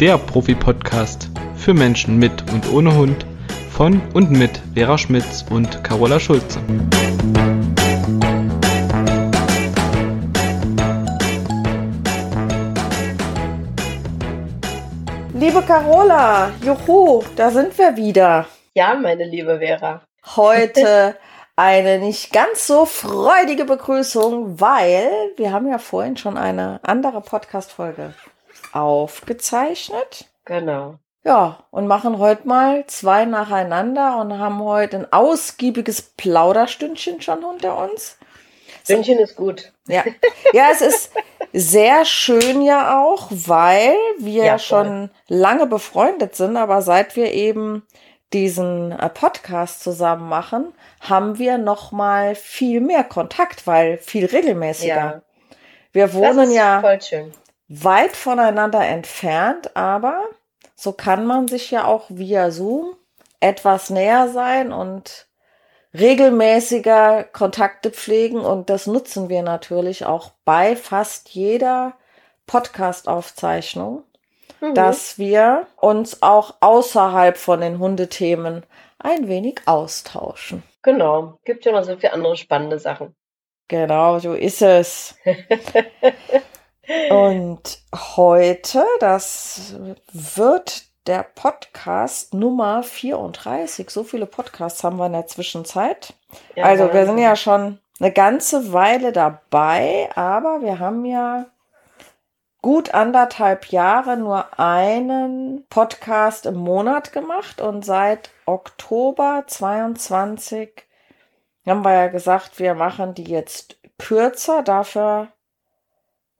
der Profi-Podcast für Menschen mit und ohne Hund von und mit Vera Schmitz und Carola Schulze. Liebe Carola, juhu, da sind wir wieder. Ja, meine liebe Vera. Heute eine nicht ganz so freudige Begrüßung, weil wir haben ja vorhin schon eine andere Podcast-Folge aufgezeichnet. Genau. Ja, und machen heute mal zwei nacheinander und haben heute ein ausgiebiges Plauderstündchen schon unter uns. Stündchen ist gut. Ja. ja, es ist sehr schön ja auch, weil wir ja, schon lange befreundet sind, aber seit wir eben diesen äh, Podcast zusammen machen, haben wir noch mal viel mehr Kontakt, weil viel regelmäßiger. Ja. Wir wohnen ja weit voneinander entfernt, aber so kann man sich ja auch via Zoom etwas näher sein und regelmäßiger Kontakte pflegen und das nutzen wir natürlich auch bei fast jeder Podcast-Aufzeichnung, mhm. dass wir uns auch außerhalb von den Hundethemen ein wenig austauschen. Genau, gibt ja noch so viele andere spannende Sachen. Genau, so ist es. und heute, das wird der Podcast Nummer 34. So viele Podcasts haben wir in der Zwischenzeit. Ja, also wir sind ja schon eine ganze Weile dabei, aber wir haben ja gut anderthalb Jahre nur einen Podcast im Monat gemacht und seit Oktober 22 haben wir ja gesagt, wir machen die jetzt kürzer. Dafür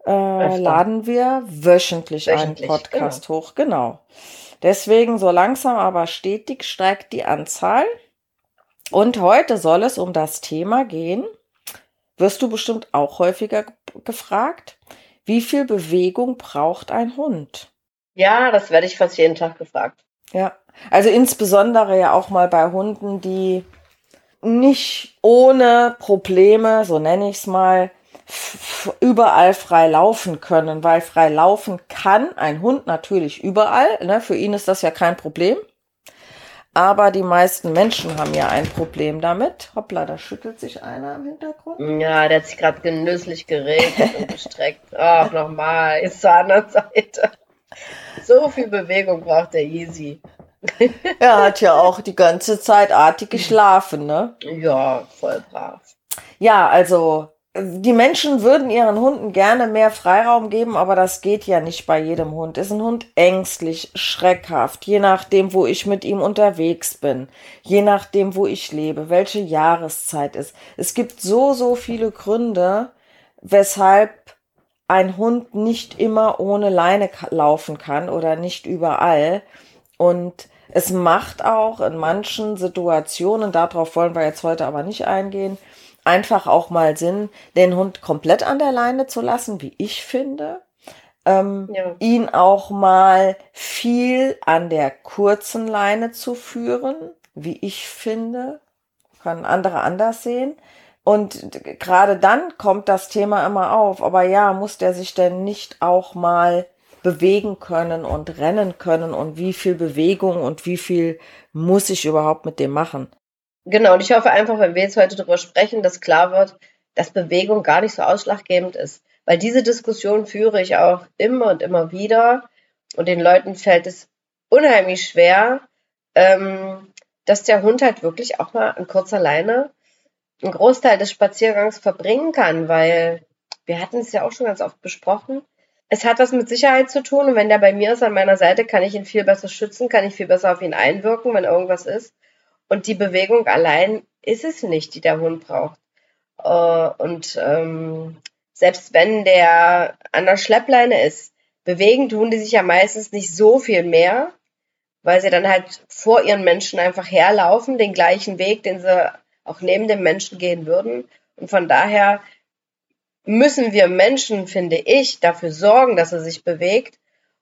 äh, laden wir wöchentlich, wöchentlich einen Podcast genau. hoch. Genau. Deswegen so langsam aber stetig steigt die Anzahl. Und heute soll es um das Thema gehen. Wirst du bestimmt auch häufiger gefragt. Wie viel Bewegung braucht ein Hund? Ja, das werde ich fast jeden Tag gefragt. Ja, also insbesondere ja auch mal bei Hunden, die nicht ohne Probleme, so nenne ich es mal, überall frei laufen können, weil frei laufen kann ein Hund natürlich überall. Ne? Für ihn ist das ja kein Problem. Aber die meisten Menschen haben ja ein Problem damit. Hoppla, da schüttelt sich einer im Hintergrund. Ja, der hat sich gerade genüsslich geregelt und gestreckt. Ach, nochmal, ist zur anderen Seite. So viel Bewegung braucht der Easy. er hat ja auch die ganze Zeit artig geschlafen, ne? Ja, voll brav. Ja, also die Menschen würden ihren Hunden gerne mehr Freiraum geben, aber das geht ja nicht bei jedem Hund. Ist ein Hund ängstlich, schreckhaft, je nachdem, wo ich mit ihm unterwegs bin, je nachdem, wo ich lebe, welche Jahreszeit ist. Es gibt so, so viele Gründe, weshalb ein Hund nicht immer ohne Leine laufen kann oder nicht überall. Und es macht auch in manchen Situationen, darauf wollen wir jetzt heute aber nicht eingehen, einfach auch mal Sinn, den Hund komplett an der Leine zu lassen, wie ich finde. Ähm, ja. Ihn auch mal viel an der kurzen Leine zu führen, wie ich finde. Kann andere anders sehen. Und gerade dann kommt das Thema immer auf. Aber ja, muss der sich denn nicht auch mal bewegen können und rennen können und wie viel Bewegung und wie viel muss ich überhaupt mit dem machen? Genau, und ich hoffe einfach, wenn wir jetzt heute darüber sprechen, dass klar wird, dass Bewegung gar nicht so ausschlaggebend ist. Weil diese Diskussion führe ich auch immer und immer wieder. Und den Leuten fällt es unheimlich schwer, ähm, dass der Hund halt wirklich auch mal an kurzer Leine einen Großteil des Spaziergangs verbringen kann, weil wir hatten es ja auch schon ganz oft besprochen. Es hat was mit Sicherheit zu tun und wenn der bei mir ist an meiner Seite, kann ich ihn viel besser schützen, kann ich viel besser auf ihn einwirken, wenn irgendwas ist. Und die Bewegung allein ist es nicht, die der Hund braucht. Äh, und ähm, selbst wenn der an der Schleppleine ist, bewegen tun die sich ja meistens nicht so viel mehr, weil sie dann halt vor ihren Menschen einfach herlaufen, den gleichen Weg, den sie auch neben dem Menschen gehen würden. Und von daher müssen wir Menschen, finde ich, dafür sorgen, dass er sich bewegt.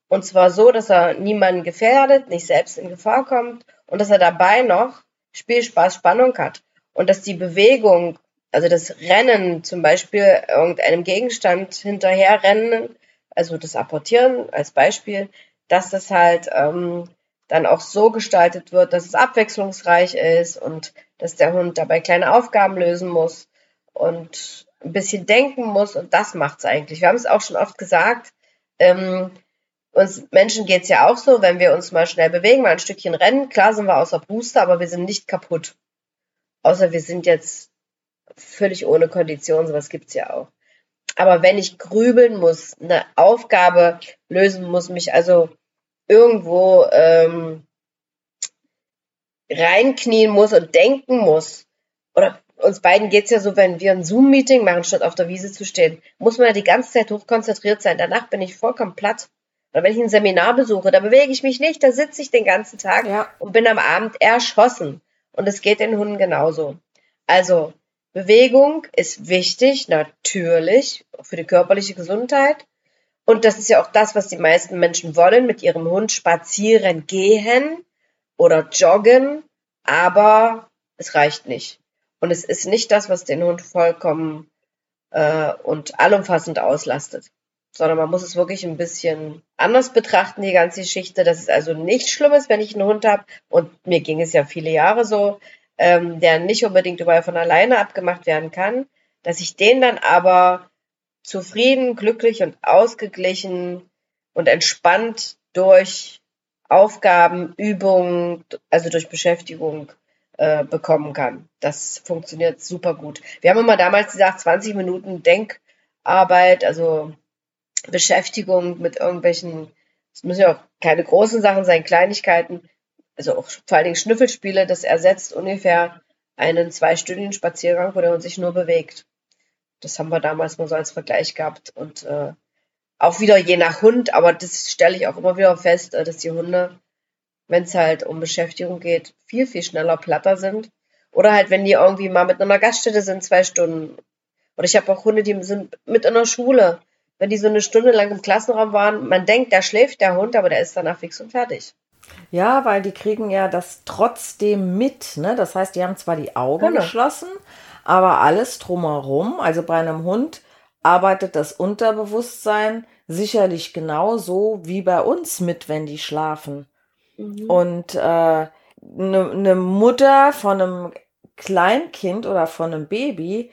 Und zwar so, dass er niemanden gefährdet, nicht selbst in Gefahr kommt und dass er dabei noch Spielspaß, Spannung hat. Und dass die Bewegung, also das Rennen zum Beispiel irgendeinem Gegenstand hinterherrennen, also das Apportieren als Beispiel, dass das halt ähm, dann auch so gestaltet wird, dass es abwechslungsreich ist und dass der Hund dabei kleine Aufgaben lösen muss und ein bisschen denken muss und das macht es eigentlich. Wir haben es auch schon oft gesagt, ähm, uns Menschen geht es ja auch so, wenn wir uns mal schnell bewegen, mal ein Stückchen rennen, klar sind wir außer Booster, aber wir sind nicht kaputt. Außer wir sind jetzt völlig ohne Kondition, sowas gibt's ja auch. Aber wenn ich grübeln muss, eine Aufgabe lösen muss, mich also irgendwo ähm, reinknien muss und denken muss, oder uns beiden geht's ja so, wenn wir ein Zoom-Meeting machen, statt auf der Wiese zu stehen, muss man ja die ganze Zeit hochkonzentriert sein. Danach bin ich vollkommen platt. Oder wenn ich ein Seminar besuche, da bewege ich mich nicht, da sitze ich den ganzen Tag ja. und bin am Abend erschossen. Und es geht den Hunden genauso. Also Bewegung ist wichtig, natürlich, für die körperliche Gesundheit. Und das ist ja auch das, was die meisten Menschen wollen, mit ihrem Hund spazieren gehen oder joggen, aber es reicht nicht. Und es ist nicht das, was den Hund vollkommen äh, und allumfassend auslastet, sondern man muss es wirklich ein bisschen anders betrachten, die ganze Geschichte. Das ist also nichts Schlimmes, wenn ich einen Hund habe, und mir ging es ja viele Jahre so, ähm, der nicht unbedingt überall von alleine abgemacht werden kann, dass ich den dann aber zufrieden, glücklich und ausgeglichen und entspannt durch Aufgaben, Übungen, also durch Beschäftigung äh, bekommen kann. Das funktioniert super gut. Wir haben immer damals gesagt, 20 Minuten Denkarbeit, also Beschäftigung mit irgendwelchen, es müssen ja auch keine großen Sachen sein, Kleinigkeiten, also auch vor allen Dingen Schnüffelspiele, das ersetzt ungefähr einen zweistündigen Spaziergang, wo der sich nur bewegt. Das haben wir damals mal so als Vergleich gehabt und äh, auch wieder je nach Hund, aber das stelle ich auch immer wieder fest, äh, dass die Hunde, wenn es halt um Beschäftigung geht, viel, viel schneller platter sind. Oder halt, wenn die irgendwie mal mit einer Gaststätte sind, zwei Stunden. Oder ich habe auch Hunde, die sind mit in der Schule. Wenn die so eine Stunde lang im Klassenraum waren, man denkt, da schläft der Hund, aber der ist danach fix und fertig. Ja, weil die kriegen ja das trotzdem mit. Ne? Das heißt, die haben zwar die Augen genau. geschlossen, aber alles drumherum, also bei einem Hund arbeitet das Unterbewusstsein sicherlich genauso wie bei uns mit, wenn die schlafen. Mhm. Und eine äh, ne, ne Mutter von einem Kleinkind oder von einem Baby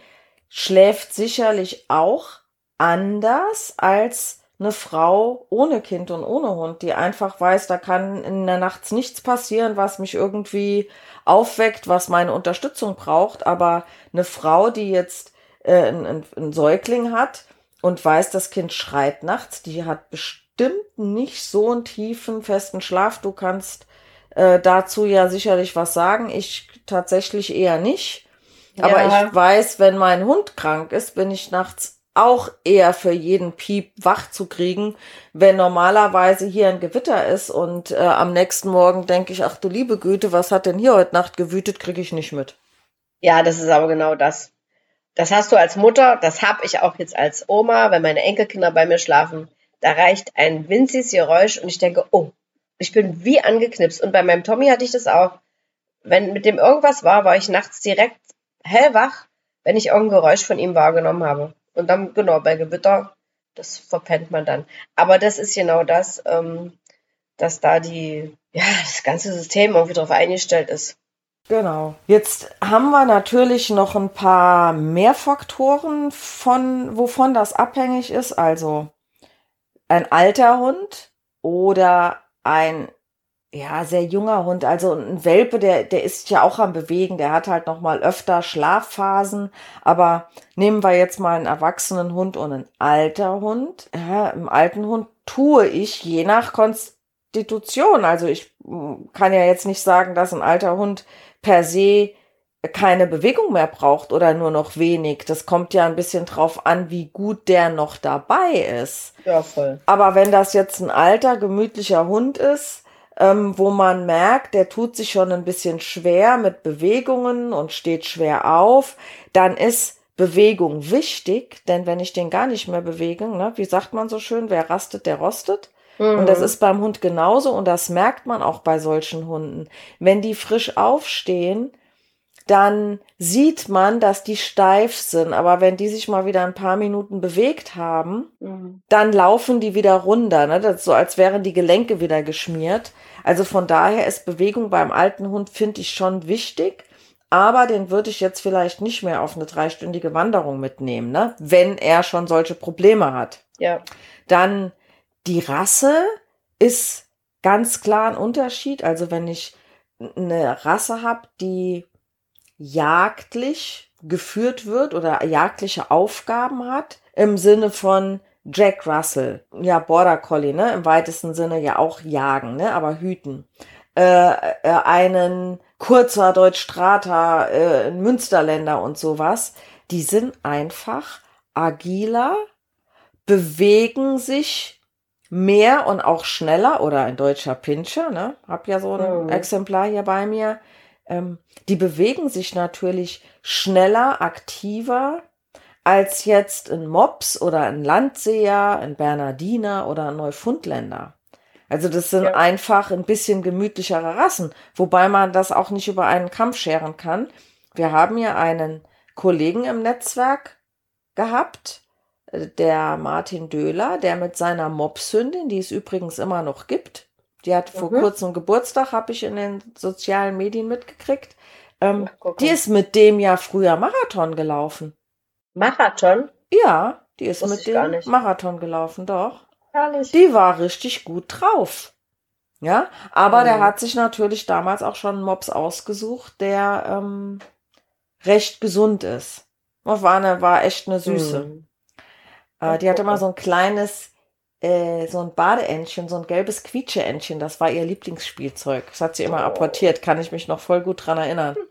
schläft sicherlich auch anders als eine Frau ohne Kind und ohne Hund, die einfach weiß, da kann in der Nacht nichts passieren, was mich irgendwie aufweckt, was meine Unterstützung braucht. Aber eine Frau, die jetzt äh, einen, einen Säugling hat und weiß, das Kind schreit nachts, die hat bestimmt nicht so einen tiefen, festen Schlaf. Du kannst äh, dazu ja sicherlich was sagen. Ich tatsächlich eher nicht. Ja. Aber ich weiß, wenn mein Hund krank ist, bin ich nachts auch eher für jeden Piep wach zu kriegen, wenn normalerweise hier ein Gewitter ist und äh, am nächsten Morgen denke ich, ach du liebe Güte, was hat denn hier heute Nacht gewütet, kriege ich nicht mit. Ja, das ist aber genau das. Das hast du als Mutter, das habe ich auch jetzt als Oma, wenn meine Enkelkinder bei mir schlafen. Da reicht ein winziges Geräusch und ich denke, oh, ich bin wie angeknipst. Und bei meinem Tommy hatte ich das auch. Wenn mit dem irgendwas war, war ich nachts direkt hellwach, wenn ich irgendein Geräusch von ihm wahrgenommen habe. Und dann, genau, bei Gewitter, das verpennt man dann. Aber das ist genau das, ähm, dass da die, ja, das ganze System irgendwie darauf eingestellt ist. Genau. Jetzt haben wir natürlich noch ein paar mehr Faktoren, von, wovon das abhängig ist. Also ein alter Hund oder ein ja, sehr junger Hund. Also ein Welpe, der, der ist ja auch am Bewegen. Der hat halt noch mal öfter Schlafphasen. Aber nehmen wir jetzt mal einen erwachsenen Hund und einen alter Hund. Ja, Im alten Hund tue ich je nach Konstitution. Also ich hm, kann ja jetzt nicht sagen, dass ein alter Hund per se keine Bewegung mehr braucht oder nur noch wenig. Das kommt ja ein bisschen drauf an, wie gut der noch dabei ist. Ja, voll. Aber wenn das jetzt ein alter, gemütlicher Hund ist, ähm, wo man merkt, der tut sich schon ein bisschen schwer mit Bewegungen und steht schwer auf, dann ist Bewegung wichtig, denn wenn ich den gar nicht mehr bewege, ne, wie sagt man so schön, wer rastet, der rostet. Mhm. Und das ist beim Hund genauso und das merkt man auch bei solchen Hunden. Wenn die frisch aufstehen, dann sieht man, dass die steif sind. Aber wenn die sich mal wieder ein paar Minuten bewegt haben, mhm. dann laufen die wieder runter. Ne? Das ist so, als wären die Gelenke wieder geschmiert. Also von daher ist Bewegung beim alten Hund, finde ich, schon wichtig. Aber den würde ich jetzt vielleicht nicht mehr auf eine dreistündige Wanderung mitnehmen, ne? wenn er schon solche Probleme hat. Ja. Dann die Rasse ist ganz klar ein Unterschied. Also wenn ich eine Rasse habe, die jagdlich geführt wird oder jagdliche Aufgaben hat, im Sinne von Jack Russell, ja, Border Collie, ne, im weitesten Sinne ja auch jagen, ne, aber hüten. Äh, äh, einen Kurzer Deutsch Strata, äh, Münsterländer und sowas, die sind einfach agiler, bewegen sich mehr und auch schneller oder ein deutscher Pinscher, ne? Hab ja so ein mhm. Exemplar hier bei mir. Ähm, die bewegen sich natürlich schneller, aktiver als jetzt ein Mops oder ein Landseher, ein Bernardiner oder ein Neufundländer. Also das sind ja. einfach ein bisschen gemütlichere Rassen, wobei man das auch nicht über einen Kampf scheren kann. Wir haben ja einen Kollegen im Netzwerk gehabt, der Martin Döhler, der mit seiner Mopshündin, die es übrigens immer noch gibt, die hat vor mhm. kurzem Geburtstag, habe ich in den sozialen Medien mitgekriegt. Ähm, die ist mit dem ja früher Marathon gelaufen. Marathon? Ja, die ist mit dem Marathon gelaufen, doch. Herrlich. Die war richtig gut drauf. Ja, aber mhm. der hat sich natürlich damals auch schon einen Mops ausgesucht, der ähm, recht gesund ist. War, eine, war echt eine Süße. Mhm. Äh, die hatte immer so ein kleines, äh, so ein Badeentchen, so ein gelbes Quietscheentchen. Das war ihr Lieblingsspielzeug. Das hat sie immer oh. apportiert, kann ich mich noch voll gut dran erinnern.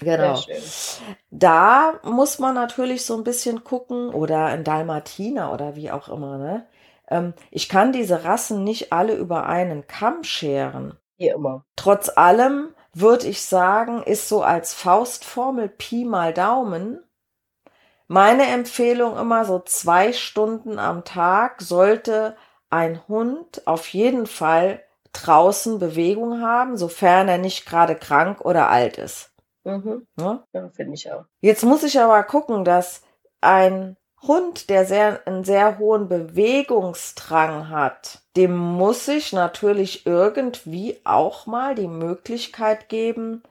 Genau. Da muss man natürlich so ein bisschen gucken oder ein Dalmatiner oder wie auch immer. Ne? Ähm, ich kann diese Rassen nicht alle über einen Kamm scheren. Wie immer. Trotz allem würde ich sagen, ist so als Faustformel Pi mal Daumen meine Empfehlung immer so zwei Stunden am Tag sollte ein Hund auf jeden Fall draußen Bewegung haben, sofern er nicht gerade krank oder alt ist. Mhm. Ja, ja finde ich auch. Jetzt muss ich aber gucken, dass ein Hund, der sehr, einen sehr hohen Bewegungsdrang hat, dem muss ich natürlich irgendwie auch mal die Möglichkeit geben,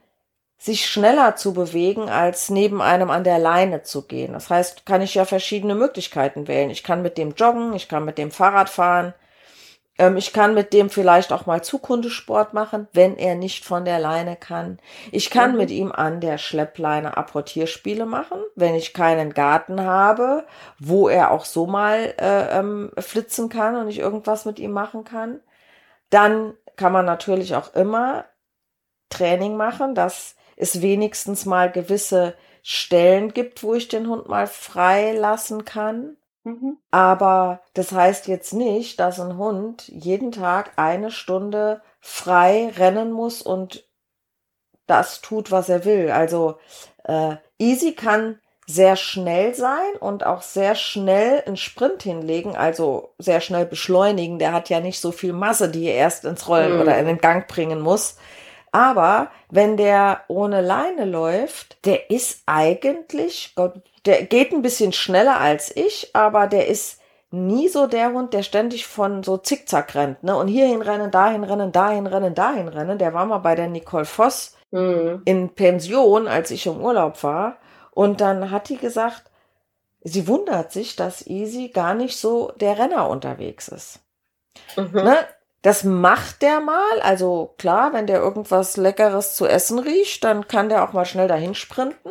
sich schneller zu bewegen, als neben einem an der Leine zu gehen. Das heißt, kann ich ja verschiedene Möglichkeiten wählen. Ich kann mit dem joggen, ich kann mit dem Fahrrad fahren, ähm, ich kann mit dem vielleicht auch mal Zukundesport machen, wenn er nicht von der Leine kann. Ich kann mhm. mit ihm an der Schleppleine Apportierspiele machen, wenn ich keinen Garten habe, wo er auch so mal äh, ähm, flitzen kann und ich irgendwas mit ihm machen kann. Dann kann man natürlich auch immer Training machen, dass es wenigstens mal gewisse Stellen gibt, wo ich den Hund mal frei lassen kann. Mhm. Aber das heißt jetzt nicht, dass ein Hund jeden Tag eine Stunde frei rennen muss und das tut, was er will. Also äh, Easy kann sehr schnell sein und auch sehr schnell einen Sprint hinlegen, also sehr schnell beschleunigen. Der hat ja nicht so viel Masse, die er erst ins Rollen mhm. oder in den Gang bringen muss. Aber wenn der ohne Leine läuft, der ist eigentlich, der geht ein bisschen schneller als ich, aber der ist nie so der Hund, der ständig von so zickzack rennt, ne? Und hierhin rennen, dahin rennen, dahin rennen, dahin rennen. Der war mal bei der Nicole Voss mhm. in Pension, als ich im Urlaub war. Und dann hat die gesagt, sie wundert sich, dass Easy gar nicht so der Renner unterwegs ist. Mhm. Ne? Das macht der mal. Also klar, wenn der irgendwas Leckeres zu essen riecht, dann kann der auch mal schnell dahin sprinten.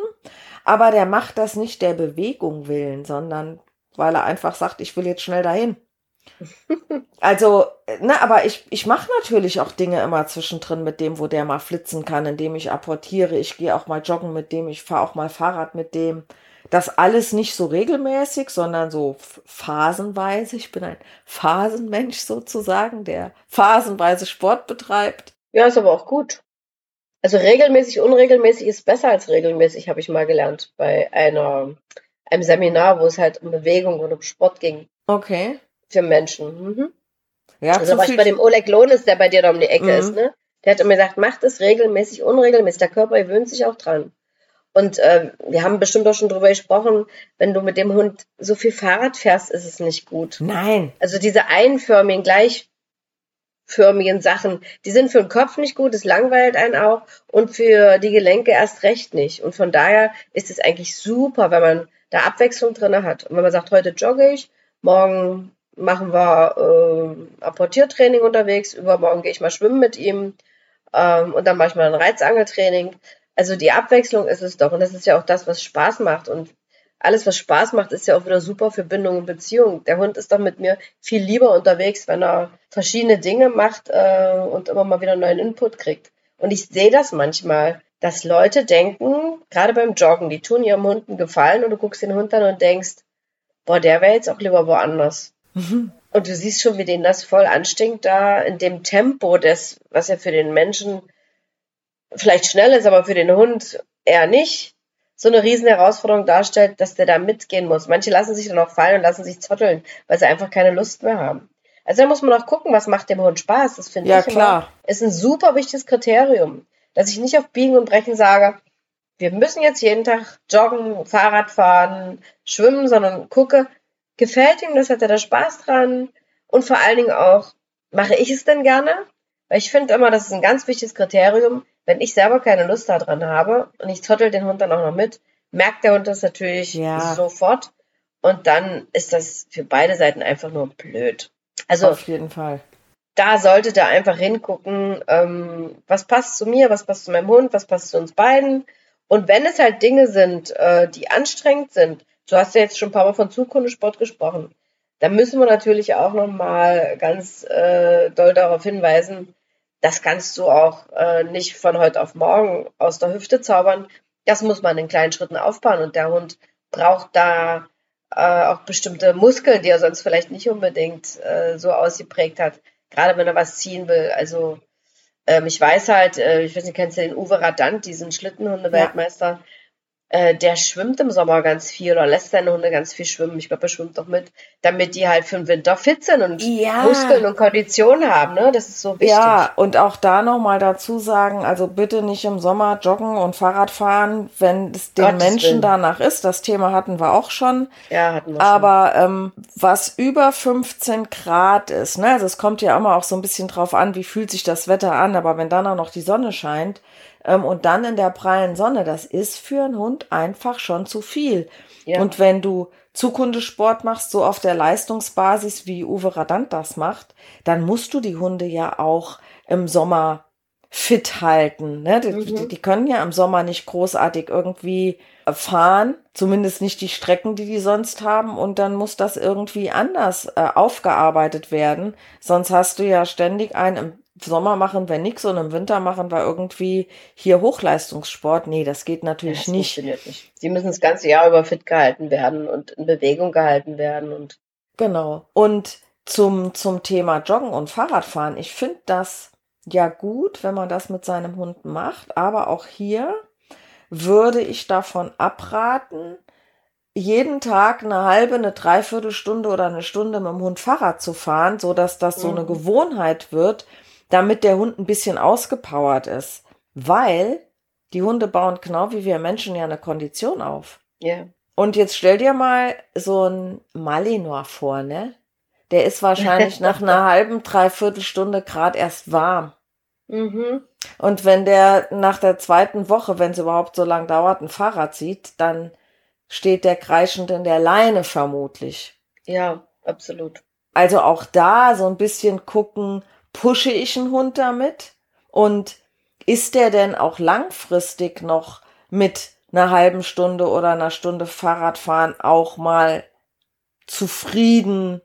Aber der macht das nicht der Bewegung willen, sondern weil er einfach sagt, ich will jetzt schnell dahin. also, ne, aber ich, ich mache natürlich auch Dinge immer zwischendrin mit dem, wo der mal flitzen kann, indem ich apportiere. Ich gehe auch mal joggen mit dem, ich fahre auch mal Fahrrad mit dem. Das alles nicht so regelmäßig, sondern so phasenweise. Ich bin ein Phasenmensch sozusagen, der phasenweise Sport betreibt. Ja, ist aber auch gut. Also regelmäßig, unregelmäßig ist besser als regelmäßig, habe ich mal gelernt bei einer, einem Seminar, wo es halt um Bewegung und um Sport ging. Okay. Für Menschen. Mhm. Ja, also war ich bei dem Oleg Lohnes, der bei dir da um die Ecke mhm. ist, ne? Der hat immer gesagt, macht es regelmäßig, unregelmäßig. Der Körper gewöhnt sich auch dran. Und äh, wir haben bestimmt auch schon drüber gesprochen, wenn du mit dem Hund so viel Fahrrad fährst, ist es nicht gut. Nein. Also diese einförmigen, gleichförmigen Sachen, die sind für den Kopf nicht gut, es langweilt einen auch und für die Gelenke erst recht nicht. Und von daher ist es eigentlich super, wenn man da Abwechslung drin hat. Und wenn man sagt, heute jogge ich, morgen machen wir äh, Apportiertraining unterwegs, übermorgen gehe ich mal schwimmen mit ihm ähm, und dann mache ich mal ein Reizangeltraining. Also die Abwechslung ist es doch und das ist ja auch das, was Spaß macht und alles, was Spaß macht, ist ja auch wieder super für Bindung und Beziehung. Der Hund ist doch mit mir viel lieber unterwegs, wenn er verschiedene Dinge macht äh, und immer mal wieder neuen Input kriegt. Und ich sehe das manchmal, dass Leute denken, gerade beim Joggen, die tun ihrem Hund einen Gefallen und du guckst den Hund an und denkst, boah, der wäre jetzt auch lieber woanders. Mhm. Und du siehst schon, wie denen das voll anstinkt, da in dem Tempo, des, was ja für den Menschen vielleicht schnell ist, aber für den Hund eher nicht, so eine riesen Herausforderung darstellt, dass der da mitgehen muss. Manche lassen sich dann auch fallen und lassen sich zotteln, weil sie einfach keine Lust mehr haben. Also da muss man auch gucken, was macht dem Hund Spaß. Das finde ja, ich klar. Immer, ist ein super wichtiges Kriterium, dass ich nicht auf Biegen und Brechen sage, wir müssen jetzt jeden Tag joggen, Fahrrad fahren, schwimmen, sondern gucke, gefällt ihm das, hat er da Spaß dran und vor allen Dingen auch, mache ich es denn gerne? Weil ich finde immer, das ist ein ganz wichtiges Kriterium. Wenn ich selber keine Lust daran habe und ich zottel den Hund dann auch noch mit, merkt der Hund das natürlich ja. sofort. Und dann ist das für beide Seiten einfach nur blöd. Also auf jeden Fall. Da sollte der einfach hingucken, ähm, was passt zu mir, was passt zu meinem Hund, was passt zu uns beiden. Und wenn es halt Dinge sind, äh, die anstrengend sind, du hast ja jetzt schon ein paar Mal von Zukundesport gesprochen, dann müssen wir natürlich auch nochmal ganz äh, doll darauf hinweisen, das kannst du auch äh, nicht von heute auf morgen aus der Hüfte zaubern. Das muss man in kleinen Schritten aufbauen und der Hund braucht da äh, auch bestimmte Muskeln, die er sonst vielleicht nicht unbedingt äh, so ausgeprägt hat, gerade wenn er was ziehen will. Also ähm, ich weiß halt, äh, ich weiß nicht, kennst du den Uwe Radant, diesen Schlittenhunde-Weltmeister? Ja. Äh, der schwimmt im Sommer ganz viel oder lässt seine Hunde ganz viel schwimmen. Ich glaube, er schwimmt doch mit, damit die halt für den Winter fit sind und ja. Muskeln und Kondition haben. Ne? Das ist so wichtig. Ja, und auch da nochmal dazu sagen, also bitte nicht im Sommer joggen und Fahrrad fahren, wenn es den Gottes Menschen Willen. danach ist. Das Thema hatten wir auch schon. Ja, hatten wir Aber schon. Ähm, was über 15 Grad ist, ne? also es kommt ja immer auch so ein bisschen drauf an, wie fühlt sich das Wetter an, aber wenn dann auch noch die Sonne scheint, und dann in der prallen Sonne, das ist für einen Hund einfach schon zu viel. Ja. Und wenn du Zukundesport machst, so auf der Leistungsbasis, wie Uwe Radant das macht, dann musst du die Hunde ja auch im Sommer fit halten. Ne? Die, mhm. die, können ja im Sommer nicht großartig irgendwie fahren, zumindest nicht die Strecken, die die sonst haben. Und dann muss das irgendwie anders äh, aufgearbeitet werden. Sonst hast du ja ständig einen im Sommer machen wir nichts und im Winter machen wir irgendwie hier Hochleistungssport. Nee, das geht natürlich das nicht. Nicht. Sie müssen das ganze Jahr über fit gehalten werden und in Bewegung gehalten werden und. Genau. Und zum, zum Thema Joggen und Fahrradfahren. Ich finde das ja gut, wenn man das mit seinem Hund macht, aber auch hier würde ich davon abraten, jeden Tag eine halbe, eine Dreiviertelstunde oder eine Stunde mit dem Hund Fahrrad zu fahren, so dass das so eine mhm. Gewohnheit wird, damit der Hund ein bisschen ausgepowert ist. Weil die Hunde bauen genau wie wir Menschen ja eine Kondition auf. Ja. Yeah. Und jetzt stell dir mal so ein Malinois vor, ne? Der ist wahrscheinlich nach einer halben, dreiviertel Stunde gerade erst warm. Mhm. Und wenn der nach der zweiten Woche, wenn es überhaupt so lang dauert, ein Fahrrad sieht, dann steht der kreischend in der Leine vermutlich. Ja, absolut. Also auch da so ein bisschen gucken, pushe ich einen Hund damit? Und ist der denn auch langfristig noch mit einer halben Stunde oder einer Stunde Fahrradfahren auch mal zufrieden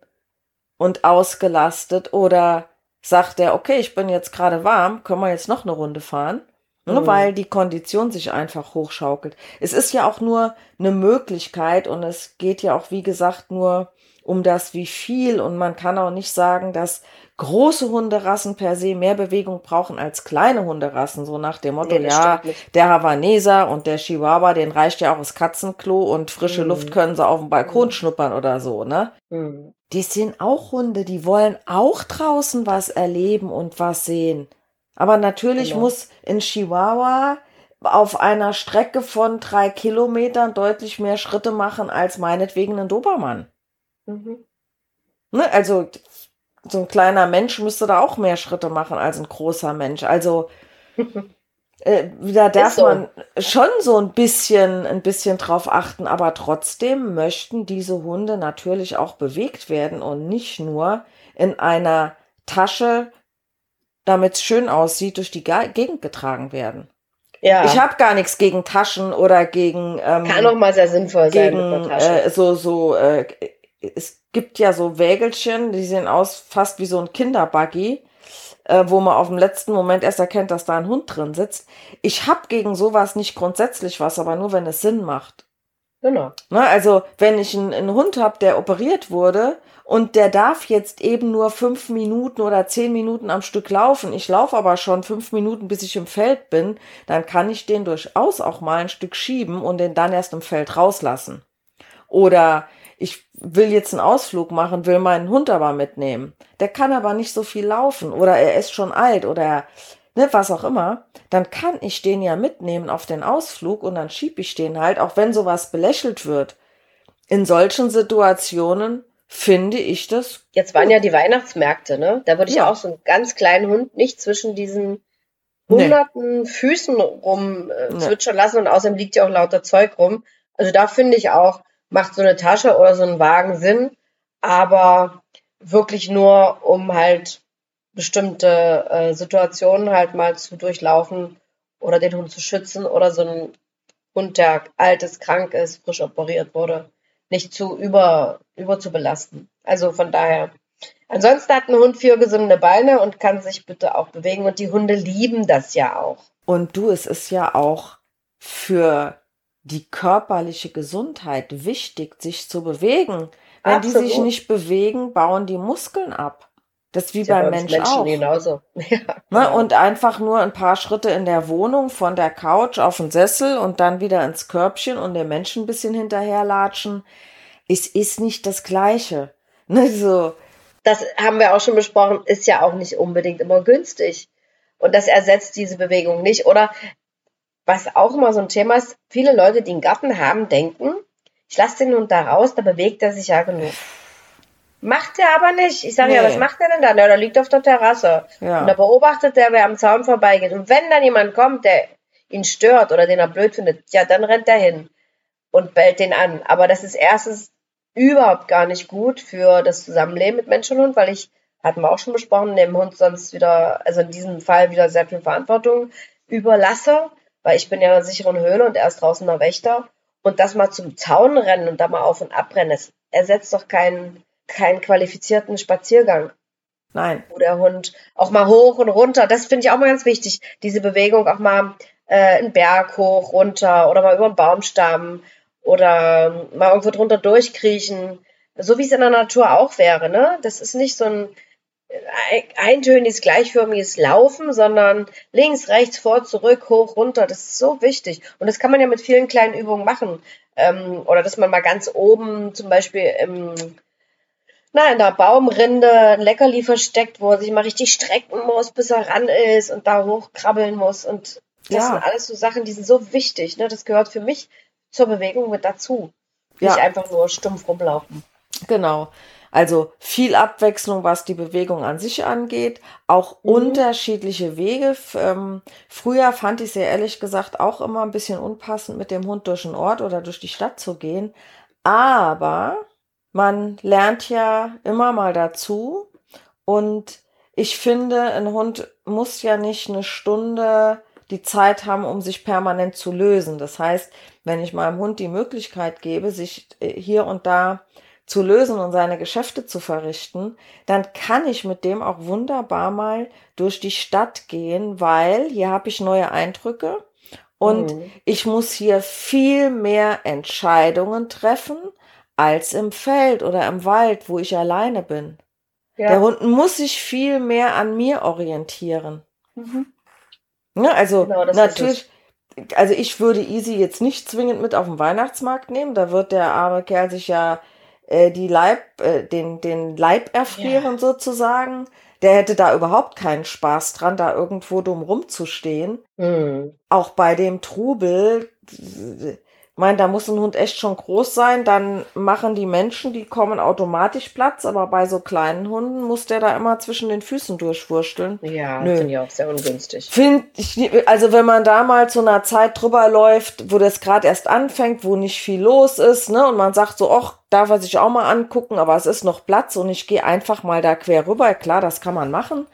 und ausgelastet? Oder sagt er, okay, ich bin jetzt gerade warm, können wir jetzt noch eine Runde fahren? Mhm. Weil die Kondition sich einfach hochschaukelt. Es ist ja auch nur eine Möglichkeit und es geht ja auch, wie gesagt, nur um das wie viel und man kann auch nicht sagen, dass große Hunderassen per se mehr Bewegung brauchen als kleine Hunderassen, so nach dem Motto, nee, ja, der Havaneser und der Chihuahua, den reicht ja auch das Katzenklo und frische mhm. Luft können sie auf dem Balkon mhm. schnuppern oder so, ne? Mhm. Die sind auch Hunde, die wollen auch draußen was erleben und was sehen. Aber natürlich Genau. muss in Chihuahua auf einer Strecke von drei Kilometern deutlich mehr Schritte machen als meinetwegen ein Dobermann. Mhm. Ne? Also so ein kleiner Mensch müsste da auch mehr Schritte machen als ein großer Mensch. Also äh, da darf so. man schon so ein bisschen, ein bisschen drauf achten, aber trotzdem möchten diese Hunde natürlich auch bewegt werden und nicht nur in einer Tasche, damit es schön aussieht, durch die Gegend getragen werden. Ja, Ich habe gar nichts gegen Taschen oder gegen ähm, kann auch mal sehr sinnvoll sein mit gegen einer Tasche. äh, so so äh, es gibt ja so Wägelchen, die sehen aus fast wie so ein Kinderbuggy, äh, wo man auf dem letzten Moment erst erkennt, dass da ein Hund drin sitzt. Ich hab gegen sowas nicht grundsätzlich was, aber nur wenn es Sinn macht. genau. Ne? Also wenn ich einen, einen Hund habe, der operiert wurde und der darf jetzt eben nur fünf Minuten oder zehn Minuten am Stück laufen, ich laufe aber schon fünf Minuten, bis ich im Feld bin, dann kann ich den durchaus auch mal ein Stück schieben und den dann erst im Feld rauslassen. Oder ich will jetzt einen Ausflug machen, will meinen Hund aber mitnehmen. Der kann aber nicht so viel laufen oder er ist schon alt oder ne, was auch immer. Dann kann ich den ja mitnehmen auf den Ausflug und dann schieb ich den halt, auch wenn sowas belächelt wird. In solchen Situationen finde ich das Jetzt waren ja die Weihnachtsmärkte, ne? Da würde ich Ja. auch so einen ganz kleinen Hund nicht zwischen diesen Nee. hunderten Füßen rum äh, Nee. zwitschern lassen und außerdem liegt ja auch lauter Zeug rum. Also da finde ich auch, macht so eine Tasche oder so ein Wagen Sinn, aber wirklich nur, um halt bestimmte äh, Situationen halt mal zu durchlaufen oder den Hund zu schützen oder so einen Hund, der alt ist, krank ist, frisch operiert wurde, nicht zu über, über zu belasten. Also von daher. Ansonsten hat ein Hund vier gesunde Beine und kann sich bitte auch bewegen und die Hunde lieben das ja auch. Und du, es ist ja auch für die körperliche Gesundheit wichtig, sich zu bewegen. Wenn die sich Absolut. nicht bewegen, bauen die Muskeln ab. Das ist wie ja beim Mensch Menschen auch. genauso. Ja, Ne? genau. Und einfach nur ein paar Schritte in der Wohnung von der Couch auf den Sessel und dann wieder ins Körbchen und dem Menschen ein bisschen hinterherlatschen. Es ist nicht das Gleiche. Ne? So, das haben wir auch schon besprochen, ist ja auch nicht unbedingt immer günstig. Und das ersetzt diese Bewegung nicht. Oder was auch immer so ein Thema ist, viele Leute, die einen Garten haben, denken, ich lasse den Hund da raus, da bewegt er sich ja genug. Macht er aber nicht. Ich sage ja, Nee. was macht er denn da? Na, der liegt auf der Terrasse. Ja. Und da beobachtet er, wer am Zaun vorbeigeht. Und wenn dann jemand kommt, der ihn stört oder den er blöd findet, ja, dann rennt er hin und bellt den an. Aber das ist erstens überhaupt gar nicht gut für das Zusammenleben mit Mensch und Hund, weil ich, hatten wir auch schon besprochen, dem Hund sonst wieder, also in diesem Fall wieder sehr viel Verantwortung überlasse, weil ich bin ja in einer sicheren Höhle und er ist draußen der Wächter. Und das mal zum Zaun rennen und da mal auf und abrennen, das ersetzt doch keinen, keinen qualifizierten Spaziergang Nein. wo der Hund auch mal hoch und runter, das finde ich auch mal ganz wichtig, diese Bewegung auch mal äh, einen Berg hoch, runter oder mal über einen Baumstamm oder mal irgendwo drunter durchkriechen, so wie es in der Natur auch wäre, ne? Das ist nicht so ein ein- eintöniges, gleichförmiges Laufen, sondern links, rechts, vor, zurück, hoch, runter. Das ist so wichtig. Und das kann man ja mit vielen kleinen Übungen machen. Ähm, oder dass man mal ganz oben zum Beispiel im, na, in der Baumrinde ein Leckerli versteckt, wo er sich mal richtig strecken muss, bis er ran ist und da hochkrabbeln muss. Und das Ja. sind alles so Sachen, die sind so wichtig. Ne? Das gehört für mich zur Bewegung mit dazu. Nicht Ja. einfach nur stumpf rumlaufen. Genau. Also viel Abwechslung, was die Bewegung an sich angeht, auch Mhm. unterschiedliche Wege. Ähm, früher fand ich es ja ehrlich gesagt auch immer ein bisschen unpassend, mit dem Hund durch den Ort oder durch die Stadt zu gehen. Aber man lernt ja immer mal dazu. Und ich finde, ein Hund muss ja nicht eine Stunde die Zeit haben, um sich permanent zu lösen. Das heißt, wenn ich meinem Hund die Möglichkeit gebe, sich äh, hier und da zu lösen und seine Geschäfte zu verrichten, dann kann ich mit dem auch wunderbar mal durch die Stadt gehen, weil hier habe ich neue Eindrücke und Mhm. ich muss hier viel mehr Entscheidungen treffen als im Feld oder im Wald, wo ich alleine bin. Ja. Der Hund muss sich viel mehr an mir orientieren. Mhm. Ne, also Genau, natürlich, also ich würde Easy jetzt nicht zwingend mit auf den Weihnachtsmarkt nehmen. Da wird der arme Kerl sich ja äh, die Leib, äh, den, den Leib erfrieren sozusagen. der hätte da überhaupt keinen Spaß dran, da irgendwo dumm rumzustehen. Hm. Auch bei dem Trubel, meine, da muss ein Hund echt schon groß sein, dann machen die Menschen, die kommen automatisch Platz, aber bei so kleinen Hunden muss der da immer zwischen den Füßen durchwursteln. Ja, finde ich auch sehr ungünstig. Find ich, also wenn man da mal zu einer Zeit drüber läuft, wo das gerade erst anfängt, wo nicht viel los ist, ne, und man sagt so, ach, darf er sich auch mal angucken, aber es ist noch Platz und ich gehe einfach mal da quer rüber. Klar, das kann man machen.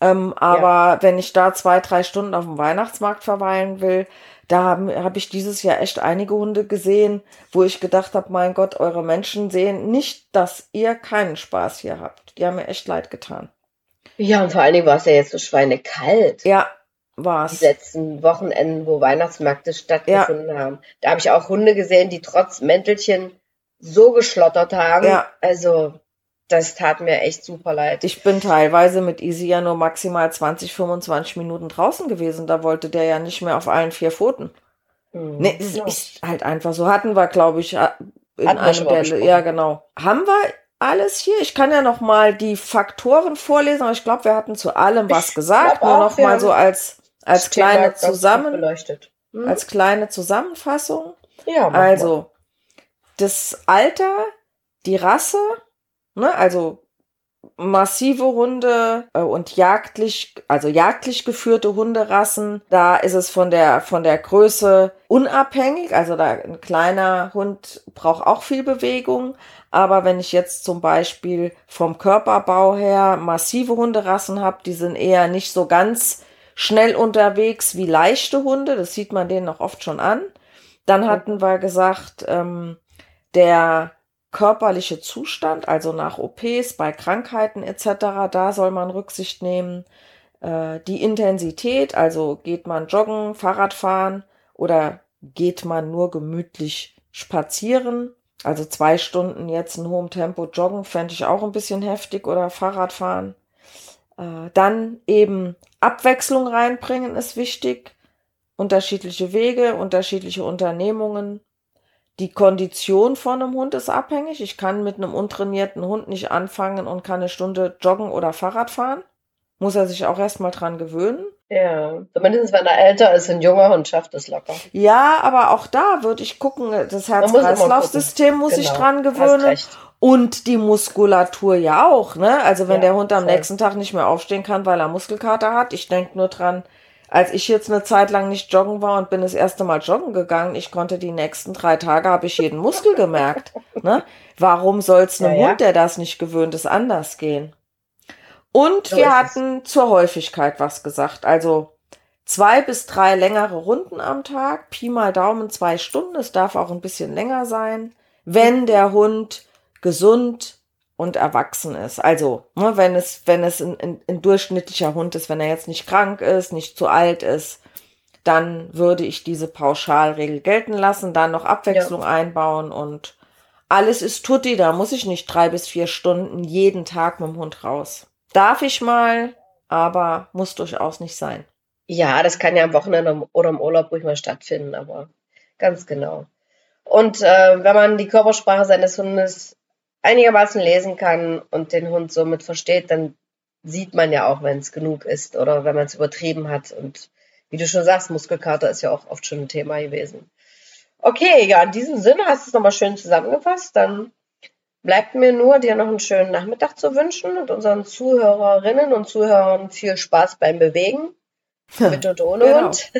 Ähm, aber wenn ich da zwei, drei Stunden auf dem Weihnachtsmarkt verweilen will, da habe hab ich dieses Jahr echt einige Hunde gesehen, wo ich gedacht habe, mein Gott, eure Menschen sehen nicht, dass ihr keinen Spaß hier habt. Die haben mir echt leid getan. Ja, und vor allen Dingen war es ja jetzt so schweinekalt. Ja, Die war's. letzten Wochenenden, wo Weihnachtsmärkte stattgefunden haben. Da habe ich auch Hunde gesehen, die trotz Mäntelchen so geschlottert haben. Ja. Also, das tat mir echt super leid. Ich bin teilweise mit Easy ja nur maximal 20, 25 Minuten draußen gewesen. Da wollte der ja nicht mehr auf allen vier Pfoten. Hm. Nee, es Ja. ist halt einfach so. Hatten wir, glaube ich, in mal der, besprochen. ja genau. Haben wir alles hier? Ich kann ja noch mal die Faktoren vorlesen, aber ich glaube, wir hatten zu allem was Ich gesagt. Nur auch, noch mal so als als kleine zusammen. Hm? als kleine Zusammenfassung. ja, Also das Alter, die Rasse, ne, also massive Hunde äh, und jagdlich, also jagdlich geführte Hunderassen, da ist es von der von der Größe unabhängig. Also da ein kleiner Hund braucht auch viel Bewegung. Aber wenn ich jetzt zum Beispiel vom Körperbau her massive Hunderassen habe, die sind eher nicht so ganz schnell unterwegs wie leichte Hunde. Das sieht man denen auch oft schon an. Dann hatten wir gesagt, ähm, der körperliche Zustand, also nach OPs, bei Krankheiten etc., da soll man Rücksicht nehmen. Äh, die Intensität, also geht man joggen, Fahrrad fahren oder geht man nur gemütlich spazieren. Also zwei Stunden jetzt in hohem Tempo joggen, fände ich auch ein bisschen heftig oder Fahrrad fahren. Äh, dann eben Abwechslung reinbringen ist wichtig. Unterschiedliche Wege, unterschiedliche Unternehmungen. Die Kondition von einem Hund ist abhängig. Ich kann mit einem untrainierten Hund nicht anfangen und kann eine Stunde joggen oder Fahrrad fahren. Muss er sich auch erstmal dran gewöhnen. Ja, zumindest wenn er älter ist, ein junger Hund schafft es locker. Ja, aber auch da würde ich gucken, das muss Herz-Kreislauf-System muss ich Genau, dran gewöhnen. Und die Muskulatur ja auch, ne? Also wenn Ja, der Hund am voll. nächsten Tag nicht mehr aufstehen kann, weil er Muskelkater hat. Ich denke nur dran, als ich jetzt eine Zeit lang nicht joggen war und bin das erste Mal joggen gegangen, ich konnte die nächsten drei Tage, habe ich jeden Muskel gemerkt. Ne? Warum soll es einem Ja, ja. Hund, der das nicht gewöhnt ist, anders gehen? Und So wir ist es. hatten zur Häufigkeit was gesagt. Also zwei bis drei längere Runden am Tag, Pi mal Daumen zwei Stunden, es darf auch ein bisschen länger sein, wenn der Hund gesund und erwachsen ist. Also, ne, wenn es, wenn es ein, ein, ein durchschnittlicher Hund ist, wenn er jetzt nicht krank ist, nicht zu alt ist, dann würde ich diese Pauschalregel gelten lassen, dann noch Abwechslung einbauen und alles ist tutti, da muss ich nicht drei bis vier Stunden jeden Tag mit dem Hund raus. Darf ich mal, aber muss durchaus nicht sein. Ja, das kann ja am Wochenende oder im Urlaub ruhig mal stattfinden, aber ganz genau. Und äh, wenn man die Körpersprache seines Hundes einigermaßen lesen kann und den Hund somit versteht, dann sieht man ja auch, wenn es genug ist oder wenn man es übertrieben hat. Und wie du schon sagst, Muskelkater ist ja auch oft schon ein Thema gewesen. Okay, ja, in diesem Sinne hast du es nochmal schön zusammengefasst. Dann bleibt mir nur, dir noch einen schönen Nachmittag zu wünschen und unseren Zuhörerinnen und Zuhörern viel Spaß beim Bewegen. Mit und ohne Genau. Hund.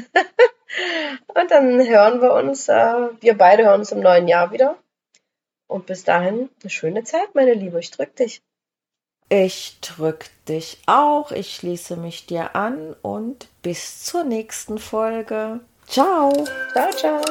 und dann hören wir uns, äh, wir beide hören uns im neuen Jahr wieder. Und bis dahin eine schöne Zeit, meine Liebe. Ich drück dich. Ich drück dich auch, ich schließe mich dir an und bis zur nächsten Folge. Ciao. Ciao, ciao.